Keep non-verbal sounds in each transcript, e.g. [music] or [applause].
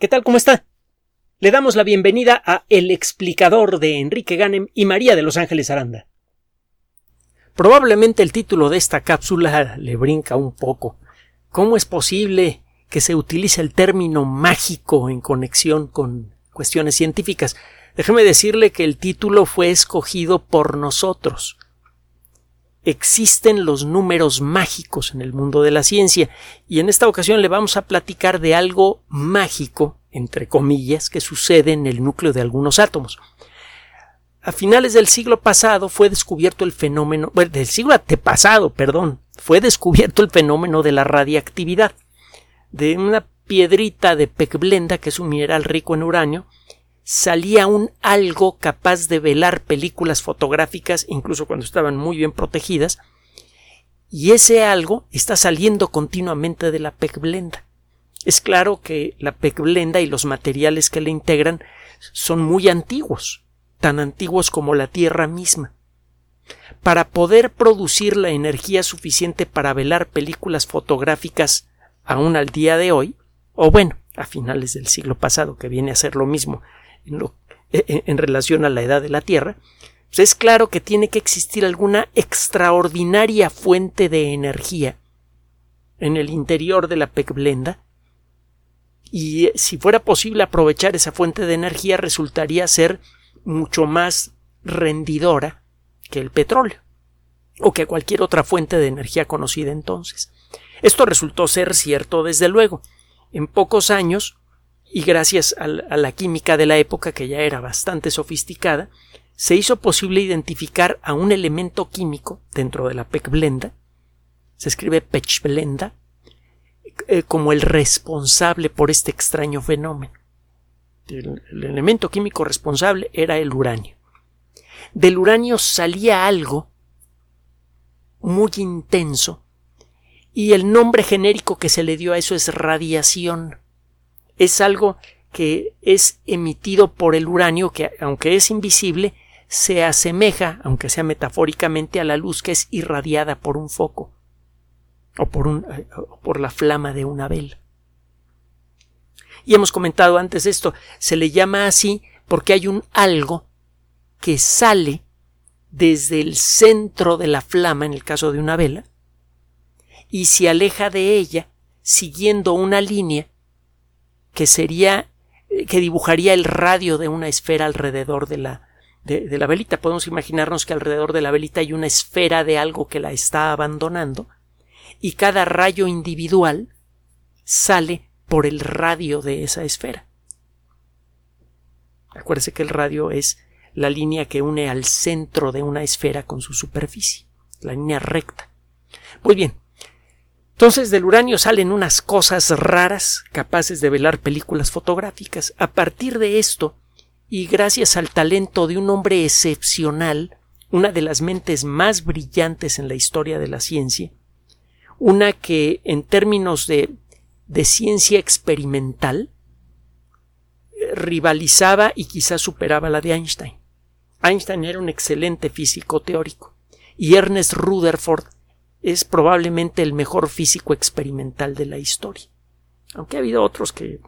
¿Qué tal? ¿Cómo está? Le damos la bienvenida a El explicador de Enrique Ganem y María de Los Ángeles Aranda. Probablemente el título de esta cápsula le brinca un poco. ¿Cómo es posible que se utilice el término mágico en conexión con cuestiones científicas? Déjeme decirle que el título fue escogido por nosotros existen los números mágicos en el mundo de la ciencia y en esta ocasión le vamos a platicar de algo mágico, entre comillas, que sucede en el núcleo de algunos átomos. A finales del siglo pasado fue descubierto el fenómeno, bueno, del siglo antepasado, perdón, fue descubierto el fenómeno de la radiactividad de una piedrita de pecblenda, que es un mineral rico en uranio, salía un algo capaz de velar películas fotográficas, incluso cuando estaban muy bien protegidas, y ese algo está saliendo continuamente de la pecblenda. Es claro que la pecblenda y los materiales que le integran son muy antiguos, tan antiguos como la Tierra misma. Para poder producir la energía suficiente para velar películas fotográficas aún al día de hoy, o bueno, a finales del siglo pasado, que viene a ser lo mismo e, e, en, relación a la edad de la Tierra, pues es claro que tiene que existir alguna extraordinaria fuente de energía en el interior de la pecblenda y eh, si fuera posible aprovechar esa fuente de energía resultaría ser mucho más rendidora que el petróleo o que cualquier otra fuente de energía conocida entonces. Esto resultó ser cierto desde luego. En pocos años y gracias a la química de la época, que ya era bastante sofisticada, se hizo posible identificar a un elemento químico dentro de la pecblenda, se escribe pechblenda, eh, como el responsable por este extraño fenómeno. El elemento químico responsable era el uranio. Del uranio salía algo muy intenso y el nombre genérico que se le dio a eso es radiación es algo que es emitido por el uranio que, aunque es invisible, se asemeja, aunque sea metafóricamente, a la luz que es irradiada por un foco o por, un, eh, o por la flama de una vela. Y hemos comentado antes esto, se le llama así porque hay un algo que sale desde el centro de la flama, en el caso de una vela, y se aleja de ella siguiendo una línea que sería que dibujaría el radio de una esfera alrededor de la, de, la velita. Podemos imaginarnos que alrededor de la velita hay una esfera de algo que la está abandonando y cada rayo individual sale por el radio de esa esfera. Acuérdese que el radio es la línea que une al centro de una esfera con su superficie, la línea recta. Muy bien, entonces del uranio salen unas cosas raras capaces de velar películas fotográficas. A partir de esto, y gracias al talento de un hombre excepcional, una de las mentes más brillantes en la historia de la ciencia, una que en términos de, ciencia experimental rivalizaba y quizás superaba la de Einstein. Einstein era un excelente físico teórico y Ernest Rutherford es probablemente el mejor físico experimental de la historia. Aunque ha habido otros que,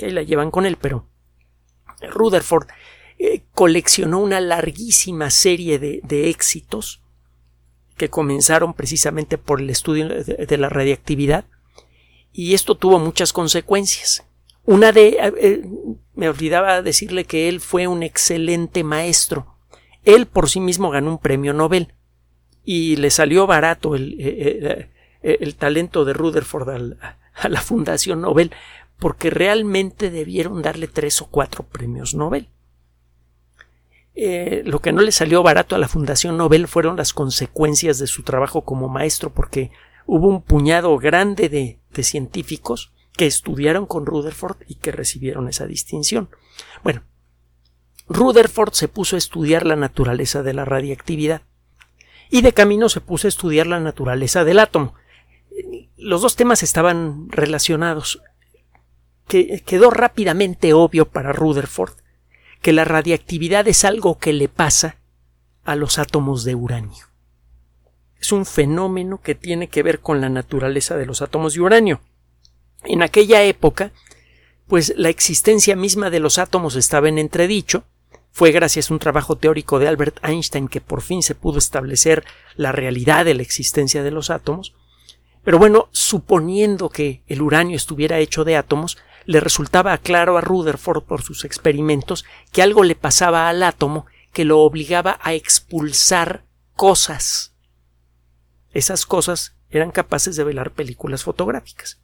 ahí la llevan con él, pero Rutherford eh, coleccionó una larguísima serie de, éxitos que comenzaron precisamente por el estudio de, la radiactividad y esto tuvo muchas consecuencias. Una de eh, eh, me olvidaba decirle que él fue un excelente maestro. Él por sí mismo ganó un premio Nobel y le salió barato el, eh, eh, el, talento de Rutherford a la Fundación Nobel porque realmente debieron darle tres o cuatro premios Nobel. Eh, lo que no le salió barato a la Fundación Nobel fueron las consecuencias de su trabajo como maestro, porque hubo un puñado grande de, de científicos que estudiaron con Rutherford y que recibieron esa distinción. Bueno, Rutherford se puso a estudiar la naturaleza de la radiactividad y de camino se puso a estudiar la naturaleza del átomo. Los dos temas estaban relacionados. Que quedó rápidamente obvio para Rutherford que la radiactividad es algo que le pasa a los átomos de uranio. Es un fenómeno que tiene que ver con la naturaleza de los átomos de uranio. En aquella época pues la existencia misma de los átomos estaba en entredicho. Fue gracias a un trabajo teórico de Albert Einstein que por fin se pudo establecer la realidad de la existencia de los átomos. Pero bueno, suponiendo que el uranio estuviera hecho de átomos, le resultaba claro a Rutherford por sus experimentos que algo le pasaba al átomo que lo obligaba a expulsar cosas. Esas cosas eran capaces de velar películas fotográficas.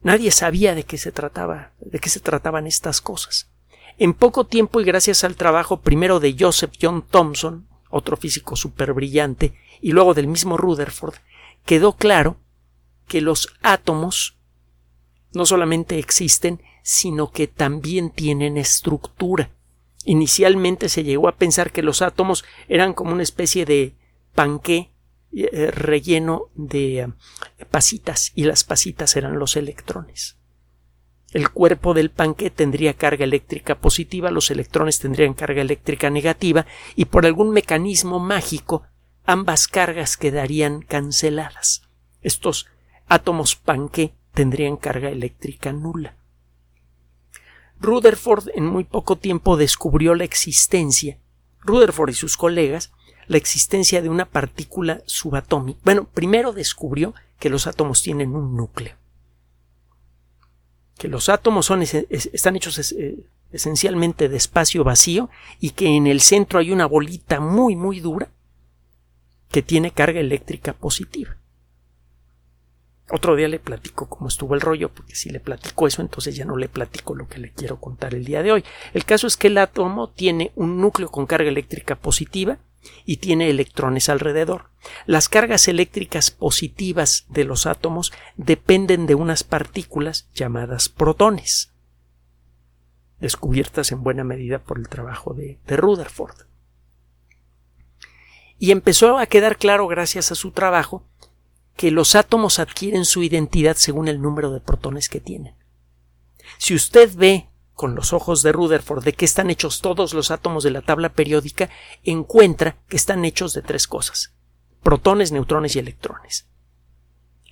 Nadie sabía de qué se trataba, de qué se trataban estas cosas. En poco tiempo y gracias al trabajo primero de Joseph John Thomson, otro físico súper brillante, y luego del mismo Rutherford, quedó claro que los átomos no solamente existen, sino que también tienen estructura. Inicialmente se llegó a pensar que los átomos eran como una especie de panqué eh, relleno de eh, pasitas y las pasitas eran los electrones. El cuerpo del panqué tendría carga eléctrica positiva, los electrones tendrían carga eléctrica negativa y por algún mecanismo mágico ambas cargas quedarían canceladas. Estos átomos panqué tendrían carga eléctrica nula. Rutherford en muy poco tiempo descubrió la existencia, Rutherford y sus colegas, la existencia de una partícula subatómica. Bueno, primero descubrió que los átomos tienen un núcleo. Que los átomos son, están hechos eh, esencialmente de espacio vacío y que en el centro hay una bolita muy muy dura que tiene carga eléctrica positiva. Otro día le platico cómo estuvo el rollo, porque si le platico eso, entonces ya no le platico lo que le quiero contar el día de hoy. El caso es que el átomo tiene un núcleo con carga eléctrica positiva y tiene electrones alrededor. Las cargas eléctricas positivas de los átomos dependen de unas partículas llamadas protones, descubiertas en buena medida por el trabajo de, Rutherford y empezó a quedar claro gracias a su trabajo que los átomos adquieren su identidad según el número de protones que tienen. Si usted ve con los ojos de Rutherford de qué están hechos todos los átomos de la tabla periódica, encuentra que están hechos de tres cosas protones, neutrones y electrones.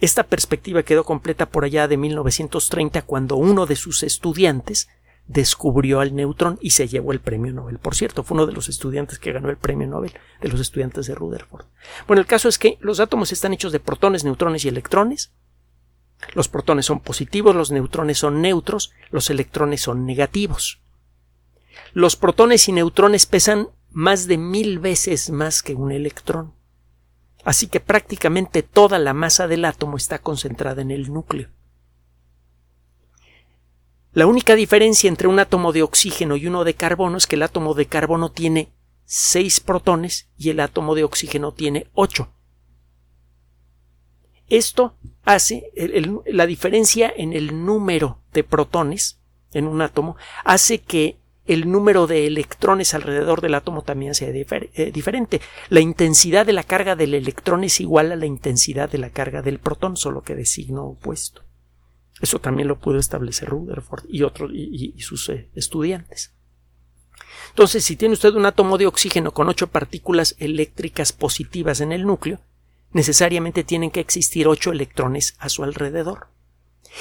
Esta perspectiva quedó completa por allá de 1930 cuando uno de sus estudiantes descubrió al neutrón y se llevó el premio Nobel. Por cierto, fue uno de los estudiantes que ganó el premio Nobel, de los estudiantes de Rutherford. Bueno, el caso es que los átomos están hechos de protones, neutrones y electrones. Los protones son positivos, los neutrones son neutros, los electrones son negativos. Los protones y neutrones pesan más de mil veces más que un electrón. Así que prácticamente toda la masa del átomo está concentrada en el núcleo. La única diferencia entre un átomo de oxígeno y uno de carbono es que el átomo de carbono tiene seis protones y el átomo de oxígeno tiene ocho. Esto hace la diferencia en el número de protones en un átomo hace que el número de electrones alrededor del átomo también sea eh, diferente. La intensidad de la carga del electrón es igual a la intensidad de la carga del protón, solo que de signo opuesto. Eso también lo pudo establecer Rutherford y, otros y, sus eh, estudiantes. Entonces, si tiene usted un átomo de oxígeno con ocho partículas eléctricas positivas en el núcleo, necesariamente tienen que existir ocho electrones a su alrededor.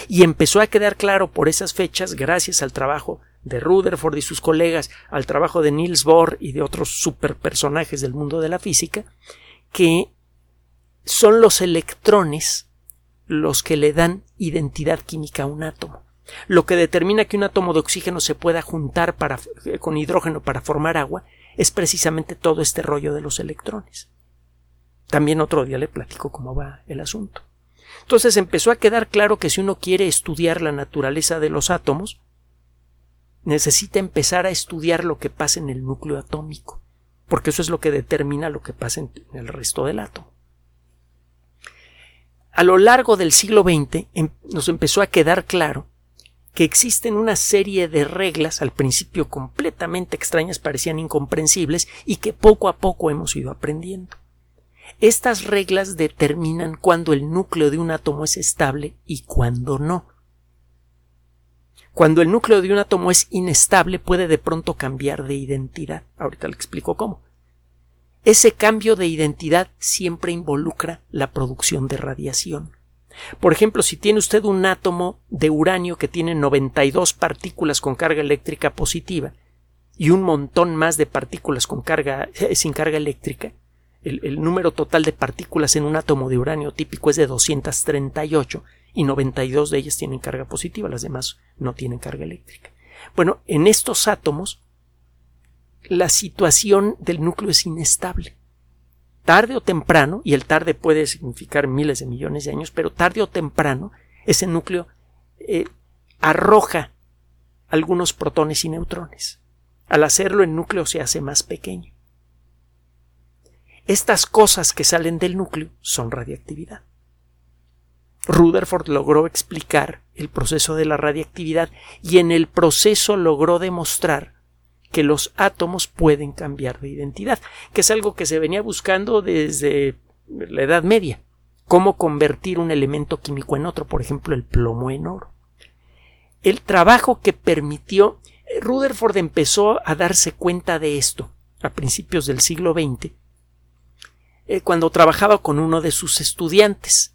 Y empezó a quedar claro por esas fechas, gracias al trabajo de Rutherford y sus colegas, al trabajo de Niels Bohr y de otros superpersonajes del mundo de la física, que son los electrones los que le dan identidad química a un átomo. Lo que determina que un átomo de oxígeno se pueda juntar eh, con hidrógeno para formar agua es precisamente todo este rollo de los electrones. También otro día le platico cómo va el asunto. Entonces empezó a quedar claro que si uno quiere estudiar la naturaleza de los átomos, necesita empezar a estudiar lo que pasa en el núcleo atómico, porque eso es lo que determina lo que pasa en el resto del átomo a lo largo del siglo XX em, nos empezó a quedar claro que existen una serie de reglas al principio completamente extrañas, parecían incomprensibles y que poco a poco hemos ido aprendiendo. Estas reglas determinan cuándo el núcleo de un átomo es estable y cuándo no. Cuando el núcleo de un átomo es inestable puede de pronto cambiar de identidad. Ahorita le explico cómo ese cambio de identidad siempre involucra la producción de radiación. Por ejemplo, si tiene usted un átomo de uranio que tiene 92 partículas con carga eléctrica positiva y un montón más de partículas con carga, eh, sin carga eléctrica, el, número total de partículas en un átomo de uranio típico es de 238 y 92 de ellas tienen carga positiva, las demás no tienen carga eléctrica. Bueno, en estos átomos la situación del núcleo es inestable tarde o temprano, y el tarde puede significar miles de millones de años, pero tarde o temprano ese núcleo eh, arroja algunos protones y neutrones. Al hacerlo el núcleo se hace más pequeño. Estas cosas que salen del núcleo son radiactividad. Rutherford logró explicar el proceso de la radiactividad y en el proceso logró demostrar que los átomos pueden cambiar de identidad, que es algo que se venía buscando desde la Edad Media. Cómo convertir un elemento químico en otro, por ejemplo, el plomo en oro. El trabajo que permitió Rutherford empezó a darse cuenta de esto a principios del siglo XX, eh, cuando trabajaba con uno de sus estudiantes,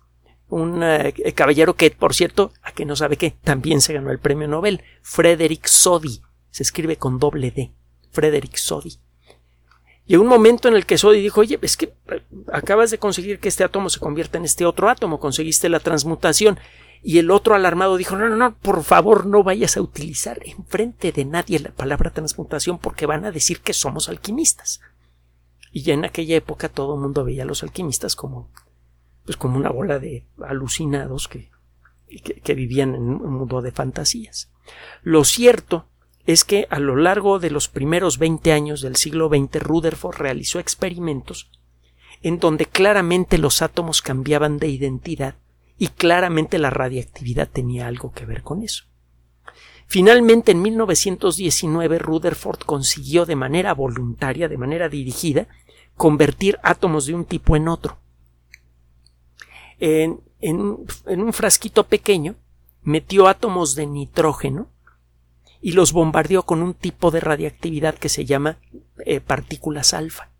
un eh, caballero que, por cierto, a que no sabe qué, también se ganó el premio Nobel, Frederick Soddy se escribe con doble D, Frederick Soddy. Y un momento en el que Soddy dijo, oye, es que eh, acabas de conseguir que este átomo se convierta en este otro átomo, conseguiste la transmutación. Y el otro alarmado dijo, no, no, no, por favor no vayas a utilizar enfrente de nadie la palabra transmutación porque van a decir que somos alquimistas. Y ya en aquella época todo el mundo veía a los alquimistas como, pues como una bola de alucinados que, que, que vivían en un mundo de fantasías. Lo cierto es que a lo largo de los primeros 20 años del siglo XX Rutherford realizó experimentos en donde claramente los átomos cambiaban de identidad y claramente la radiactividad tenía algo que ver con eso. Finalmente, en 1919, Rutherford consiguió de manera voluntaria, de manera dirigida, convertir átomos de un tipo en otro. En, un frasquito pequeño, metió átomos de nitrógeno y los bombardeó con un tipo de radiactividad que se llama eh, partículas alfa.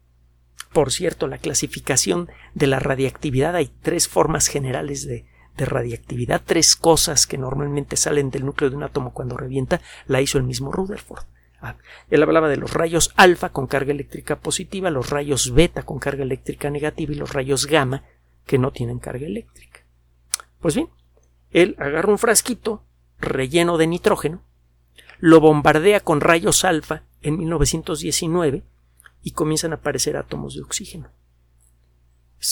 Por cierto, la clasificación de la radiactividad hay tres formas generales de, de radiactividad, tres cosas que normalmente salen del núcleo de un átomo cuando revienta, la hizo el mismo Rutherford. Ah, él hablaba de los rayos alfa con carga eléctrica positiva, los rayos beta con carga eléctrica negativa y los rayos gamma que no tienen carga eléctrica. Pues bien, él agarra un frasquito relleno de nitrógeno, lo bombardea con rayos alfa en 1919 y comienzan a aparecer átomos de oxígeno.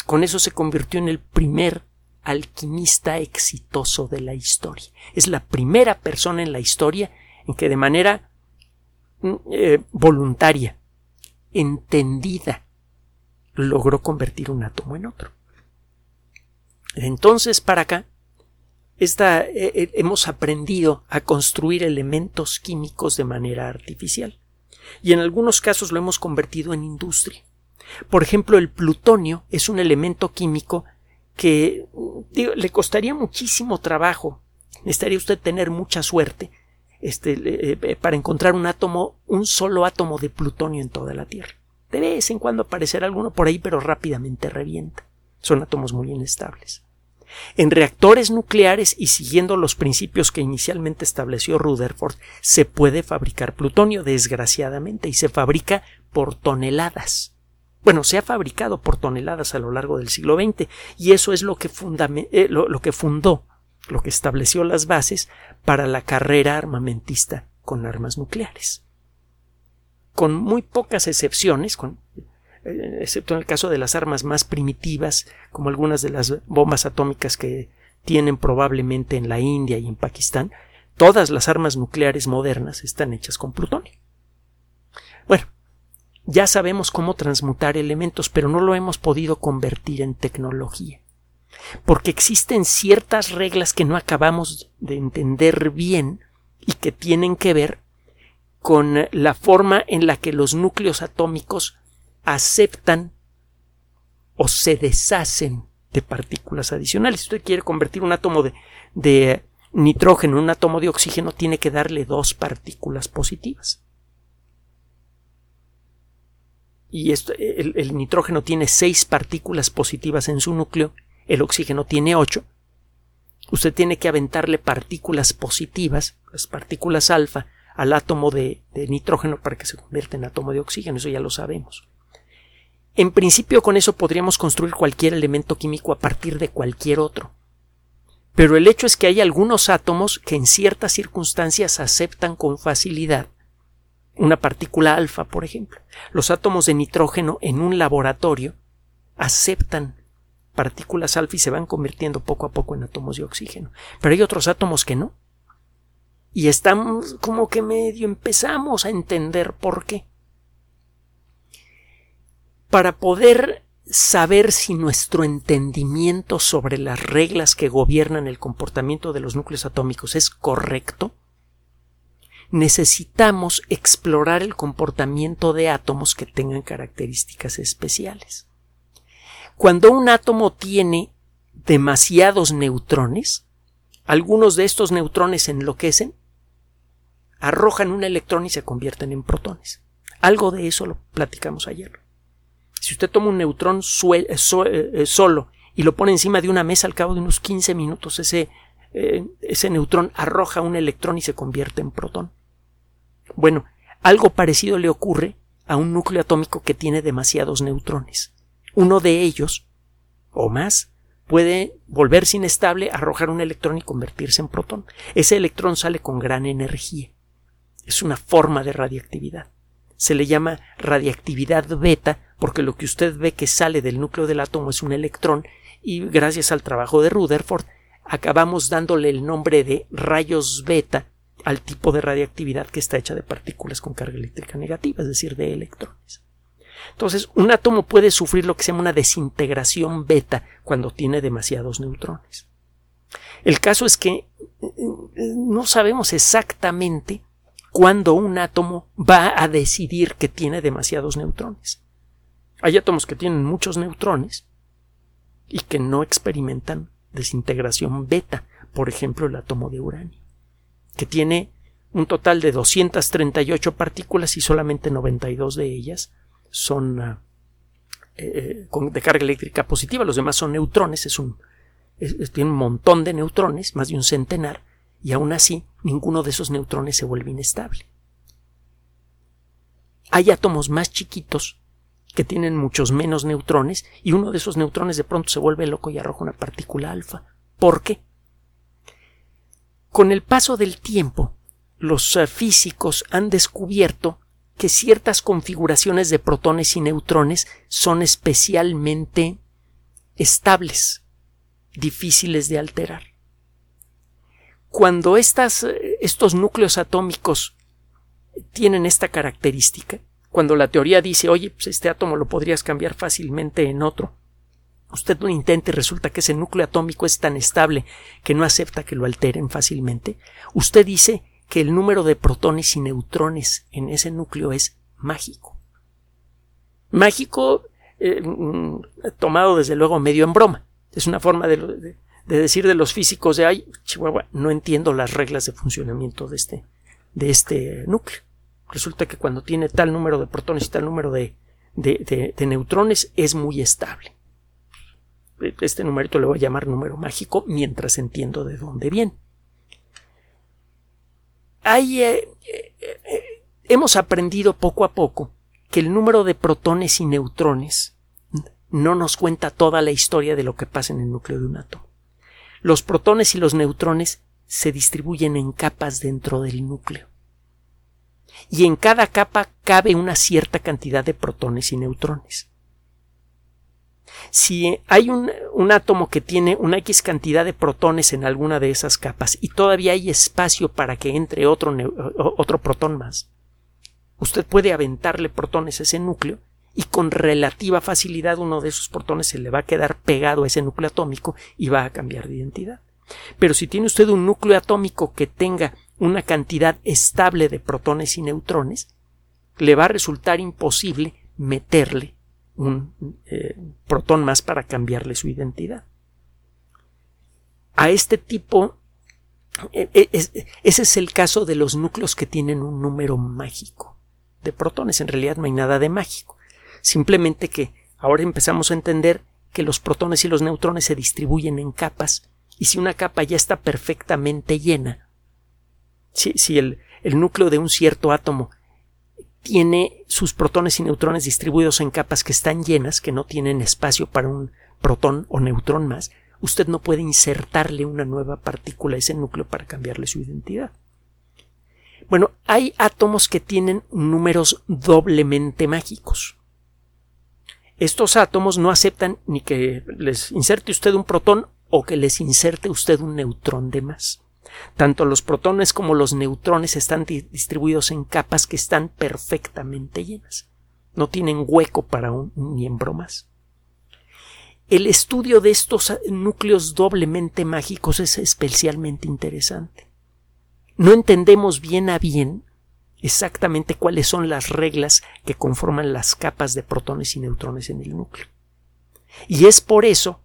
Con eso se convirtió en el primer alquimista exitoso de la historia. Es la primera persona en la historia en que de manera eh, voluntaria, entendida, logró convertir un átomo en otro. Entonces, para acá, esta, eh, eh, hemos aprendido a construir elementos químicos de manera artificial y en algunos casos lo hemos convertido en industria. Por ejemplo, el plutonio es un elemento químico que le costaría muchísimo trabajo. Necesitaría usted tener mucha suerte este, eh, para encontrar un átomo, un solo átomo de plutonio en toda la Tierra. De vez en cuando aparecerá alguno por ahí, pero rápidamente revienta. Son átomos muy inestables. En reactores nucleares y siguiendo los principios que inicialmente estableció Rutherford, se puede fabricar plutonio, desgraciadamente, y se fabrica por toneladas. Bueno, se ha fabricado por toneladas a lo largo del siglo XX, y eso es lo que, eh, lo que fundó, lo que estableció las bases para la carrera armamentista con armas nucleares. Con muy pocas excepciones, eh, excepto en el caso de las armas más primitivas, como algunas de las bombas atómicas que tienen probablemente en la India y en Pakistán, todas las armas nucleares modernas están hechas con plutonio. Bueno, ya sabemos cómo transmutar elementos, pero no lo hemos podido convertir en tecnología. Porque existen ciertas reglas que no acabamos de entender bien y que tienen que ver con la forma en la que los núcleos atómicos aceptan o se deshacen de partículas adicionales. Si usted quiere convertir un átomo de, nitrógeno en un átomo de oxígeno, tiene que darle dos partículas positivas. Y esto, el, nitrógeno tiene seis partículas positivas en su núcleo, el oxígeno tiene ocho, usted tiene que aventarle partículas positivas, las partículas alfa, al átomo de, nitrógeno para que se convierta en átomo de oxígeno, eso ya lo sabemos. En principio con eso podríamos construir cualquier elemento químico a partir de cualquier otro. Pero el hecho es que hay algunos átomos que en ciertas circunstancias aceptan con facilidad una partícula alfa, por ejemplo. Los átomos de nitrógeno en un laboratorio aceptan partículas alfa y se van convirtiendo poco a poco en átomos de oxígeno. Pero hay otros átomos que no. Y estamos como que medio empezamos a entender por qué. Para poder saber si nuestro entendimiento sobre las reglas que gobiernan el comportamiento de los núcleos atómicos es correcto, necesitamos explorar el comportamiento de átomos que tengan características especiales. Cuando un átomo tiene demasiados neutrones, algunos de estos neutrones enloquecen, arrojan un electrón y se convierten en protones. Algo de eso lo platicamos ayer. Si usted toma un neutrón eh, eh, solo y lo pone encima de una mesa al cabo de unos 15 minutos, ese, eh, ese neutrón arroja un electrón y se convierte en protón. Bueno, algo parecido le ocurre a un núcleo atómico que tiene demasiados neutrones. Uno de ellos, o más, puede volverse inestable, arrojar un electrón y convertirse en protón. Ese electrón sale con gran energía. Es una forma de radiactividad. Se le llama radiactividad beta porque lo que usted ve que sale del núcleo del átomo es un electrón y gracias al trabajo de Rutherford acabamos dándole el nombre de rayos beta al tipo de radiactividad que está hecha de partículas con carga eléctrica negativa, es decir, de electrones. Entonces, un átomo puede sufrir lo que se llama una desintegración beta cuando tiene demasiados neutrones. El caso es que eh, no sabemos exactamente cuándo un átomo va a decidir que tiene demasiados neutrones. Hay átomos que tienen muchos neutrones y que no experimentan desintegración beta, por ejemplo el átomo de uranio que tiene un total de 238 partículas y solamente 92 de ellas son ah, eh, de carga eléctrica positiva, los demás son neutrones, es un, tiene un montón de neutrones, más de un centenar, y aún así ninguno de esos neutrones se vuelve inestable. Hay átomos más chiquitos que tienen muchos menos neutrones y uno de esos neutrones de pronto se vuelve loco y arroja una partícula alfa. ¿Por qué? Con el paso del tiempo, los eh, físicos han descubierto que ciertas configuraciones de protones y neutrones son especialmente estables, difíciles de alterar. Cuando estas, estos núcleos atómicos tienen esta característica, cuando la teoría dice, oye, pues este átomo lo podrías cambiar fácilmente en otro, usted lo intenta y resulta que ese núcleo atómico es tan estable que no acepta que lo alteren fácilmente, usted dice que el número de protones y neutrones en ese núcleo es mágico. Mágico eh, mm, tomado desde luego medio en broma. Es una forma de, decir de los físicos de ay, chihuahua, no entiendo las reglas de funcionamiento de este, de este núcleo. Resulta que cuando tiene tal número de protones y tal número de, de neutrones es muy estable este numerito le voy a llamar número mágico mientras entiendo de dónde viene. Eh, eh, hemos aprendido poco a poco que el número de protones y neutrones no nos cuenta toda la historia de lo que pasa en el núcleo de un átomo. Los protones y los neutrones se distribuyen en capas dentro del núcleo. Y en cada capa cabe una cierta cantidad de protones y neutrones si hay un, átomo que tiene una X cantidad de protones en alguna de esas capas y todavía hay espacio para que entre otro, otro protón más, usted puede aventarle protones a ese núcleo y con relativa facilidad uno de esos protones se le va a quedar pegado a ese núcleo atómico y va a cambiar de identidad. Pero si tiene usted un núcleo atómico que tenga una cantidad estable de protones y neutrones, le va a resultar imposible meterle un eh, protón más para cambiarle su identidad. A este tipo, e, e, ese es el caso de los núcleos que tienen un número mágico de protones. En realidad no hay nada de mágico. Simplemente que ahora empezamos a entender que los protones y los neutrones se distribuyen en capas y si una capa ya está perfectamente llena, si, el, el núcleo de un cierto átomo tiene sus protones y neutrones distribuidos en capas que están llenas, que no tienen espacio para un protón o neutrón más, usted no puede insertarle una nueva partícula a ese núcleo para cambiarle su identidad. Bueno, hay átomos que tienen números doblemente mágicos. Estos átomos no aceptan ni que les inserte usted un protón o que les inserte usted un neutrón de más. Tanto los protones como los neutrones están distribuidos en capas que están perfectamente llenas. No tienen hueco para un miembro más. El estudio de estos núcleos doblemente mágicos es especialmente interesante. No entendemos bien a bien exactamente cuáles son las reglas que conforman las capas de protones y neutrones en el núcleo. Y es por eso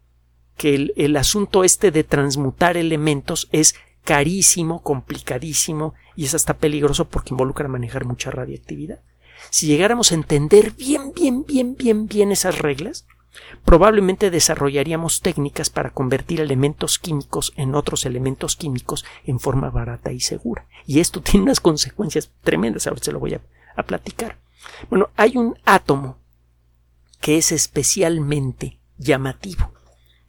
que el, el asunto este de transmutar elementos es carísimo, complicadísimo y es hasta peligroso porque involucra manejar mucha radiactividad. Si llegáramos a entender bien, bien, bien, bien, bien esas reglas, probablemente desarrollaríamos técnicas para convertir elementos químicos en otros elementos químicos en forma barata y segura. Y esto [laughs] tiene unas consecuencias tremendas, ahora se lo voy a, a platicar. Bueno, hay un átomo que es especialmente llamativo,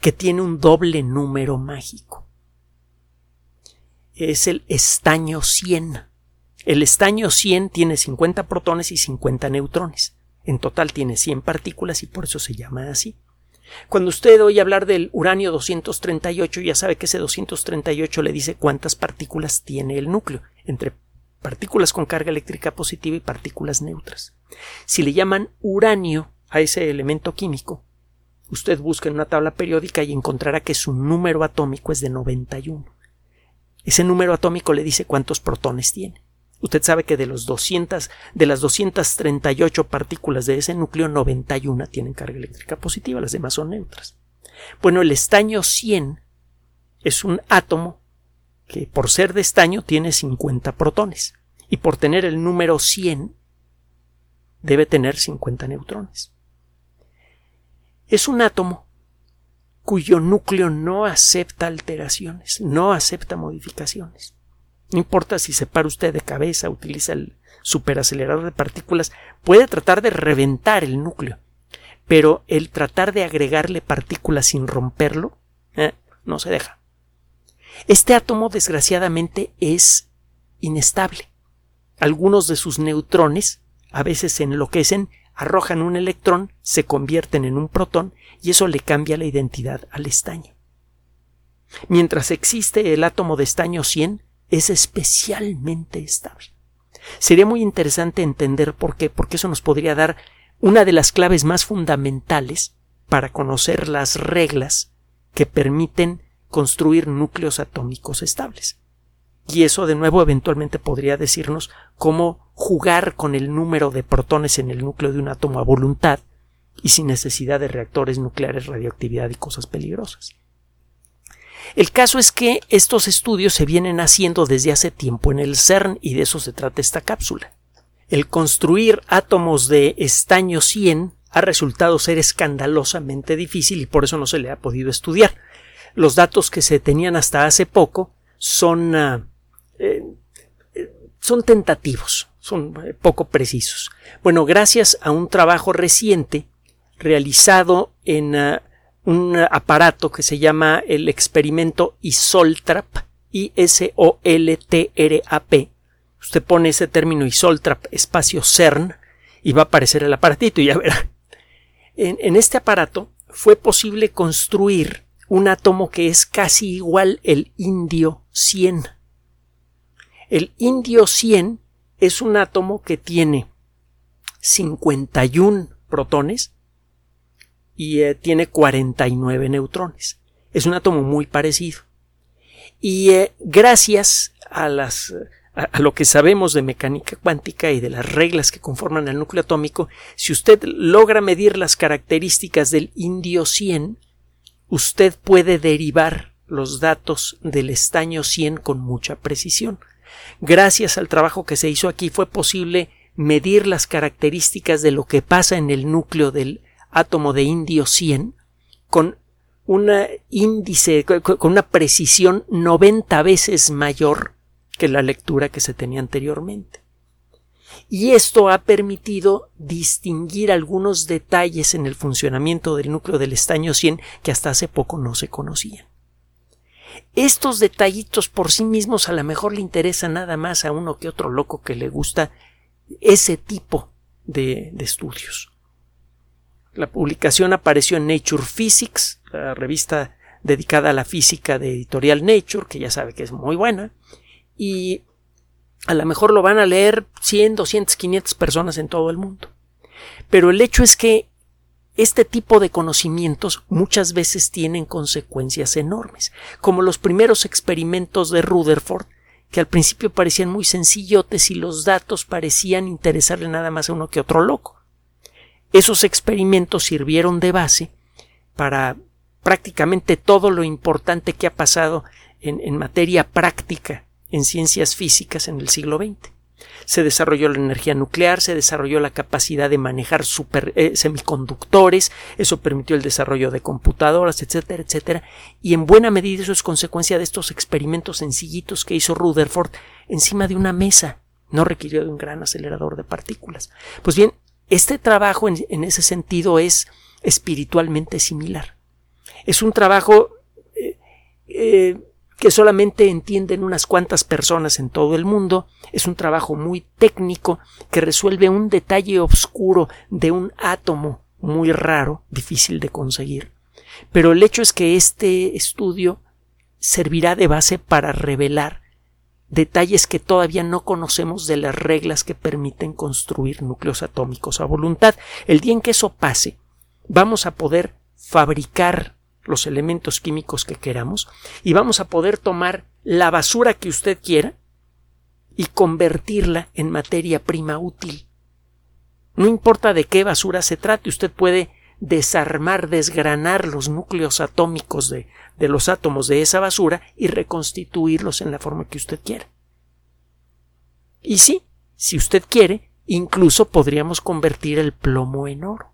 que tiene un doble número mágico es el estaño 100. El estaño 100 tiene 50 protones y 50 neutrones. En total tiene 100 partículas y por eso se llama así. Cuando usted oye hablar del uranio 238, ya sabe que ese 238 le dice cuántas partículas tiene el núcleo, entre partículas con carga eléctrica positiva y partículas neutras. Si le llaman uranio a ese elemento químico, usted busca en una tabla periódica y encontrará que su número atómico es de 91. Ese número atómico le dice cuántos protones tiene. Usted sabe que de los 200, de las 238 partículas de ese núcleo, 91 tienen carga eléctrica positiva, las demás son neutras. Bueno, el estaño 100 es un átomo que por ser de estaño tiene 50 protones y por tener el número 100 debe tener 50 neutrones. Es un átomo cuyo núcleo no acepta alteraciones, no acepta modificaciones. No importa si se para usted de cabeza, utiliza el superacelerador de partículas, puede tratar de reventar el núcleo, pero el tratar de agregarle partículas sin romperlo, eh, no se deja. Este átomo, desgraciadamente, es inestable. Algunos de sus neutrones a veces se enloquecen arrojan un electrón, se convierten en un protón y eso le cambia la identidad al estaño. Mientras existe el átomo de estaño 100, es especialmente estable. Sería muy interesante entender por qué, porque eso nos podría dar una de las claves más fundamentales para conocer las reglas que permiten construir núcleos atómicos estables. Y eso de nuevo eventualmente podría decirnos cómo jugar con el número de protones en el núcleo de un átomo a voluntad y sin necesidad de reactores nucleares, radioactividad y cosas peligrosas. El caso es que estos estudios se vienen haciendo desde hace tiempo en el CERN y de eso se trata esta cápsula. El construir átomos de estaño 100 ha resultado ser escandalosamente difícil y por eso no se le ha podido estudiar. Los datos que se tenían hasta hace poco son ah, eh, son tentativos, son eh, poco precisos. Bueno, gracias a un trabajo reciente realizado en ah, un aparato que se llama el experimento ISOLTRAP, I-S-O-L-T-R-A-P. Usted pone ese término ISOLTRAP espacio CERN y va a aparecer el aparatito y ya verá. En, en este aparato fue posible construir un átomo que es casi igual el indio 100. El indio 100 es un átomo que tiene 51 protones y eh, tiene 49 neutrones. Es un átomo muy parecido. Y eh, gracias a las a, lo que sabemos de mecánica cuántica y de las reglas que conforman el núcleo atómico, si usted logra medir las características del indio 100, usted puede derivar los datos del estaño 100 con mucha precisión. Gracias al trabajo que se hizo aquí fue posible medir las características de lo que pasa en el núcleo del átomo de indio 100 con un índice con una precisión 90 veces mayor que la lectura que se tenía anteriormente. Y esto ha permitido distinguir algunos detalles en el funcionamiento del núcleo del estaño 100 que hasta hace poco no se conocían. Estos detallitos por sí mismos a lo mejor le interesan nada más a uno que otro loco que le gusta ese tipo de, estudios. La publicación apareció en Nature Physics, la revista dedicada a la física de editorial Nature, que ya sabe que es muy buena, y a lo mejor lo van a leer 100, 200, 500 personas en todo el mundo. Pero el hecho es que este tipo de conocimientos muchas veces tienen consecuencias enormes, como los primeros experimentos de Rutherford, que al principio parecían muy sencillotes y los datos parecían interesarle nada más a uno que otro loco. Esos experimentos sirvieron de base para prácticamente todo lo importante que ha pasado en, materia práctica en ciencias físicas en el siglo XX. Se desarrolló la energía nuclear, se desarrolló la capacidad de manejar eh, semiconductores, eso permitió el desarrollo de computadoras, etcétera, etcétera, y en buena medida eso es consecuencia de estos experimentos sencillitos que hizo Rutherford encima de una mesa. No requirió de un gran acelerador de partículas. Pues bien, este trabajo en, ese sentido es espiritualmente similar. Es un trabajo eh, eh, que solamente entienden unas cuantas personas en todo el mundo. Es un trabajo muy técnico que resuelve un detalle oscuro de un átomo muy raro, difícil de conseguir. Pero el hecho es que este estudio servirá de base para revelar detalles que todavía no conocemos de las reglas que permiten construir núcleos atómicos a voluntad. El día en que eso pase, vamos a poder fabricar los elementos químicos que queramos y vamos a poder tomar la basura que usted quiera y convertirla en materia prima útil. No importa de qué basura se trate, usted puede desarmar, desgranar los núcleos atómicos de, de los átomos de esa basura y reconstituirlos en la forma que usted quiera. Y sí, si usted quiere, incluso podríamos convertir el plomo en oro.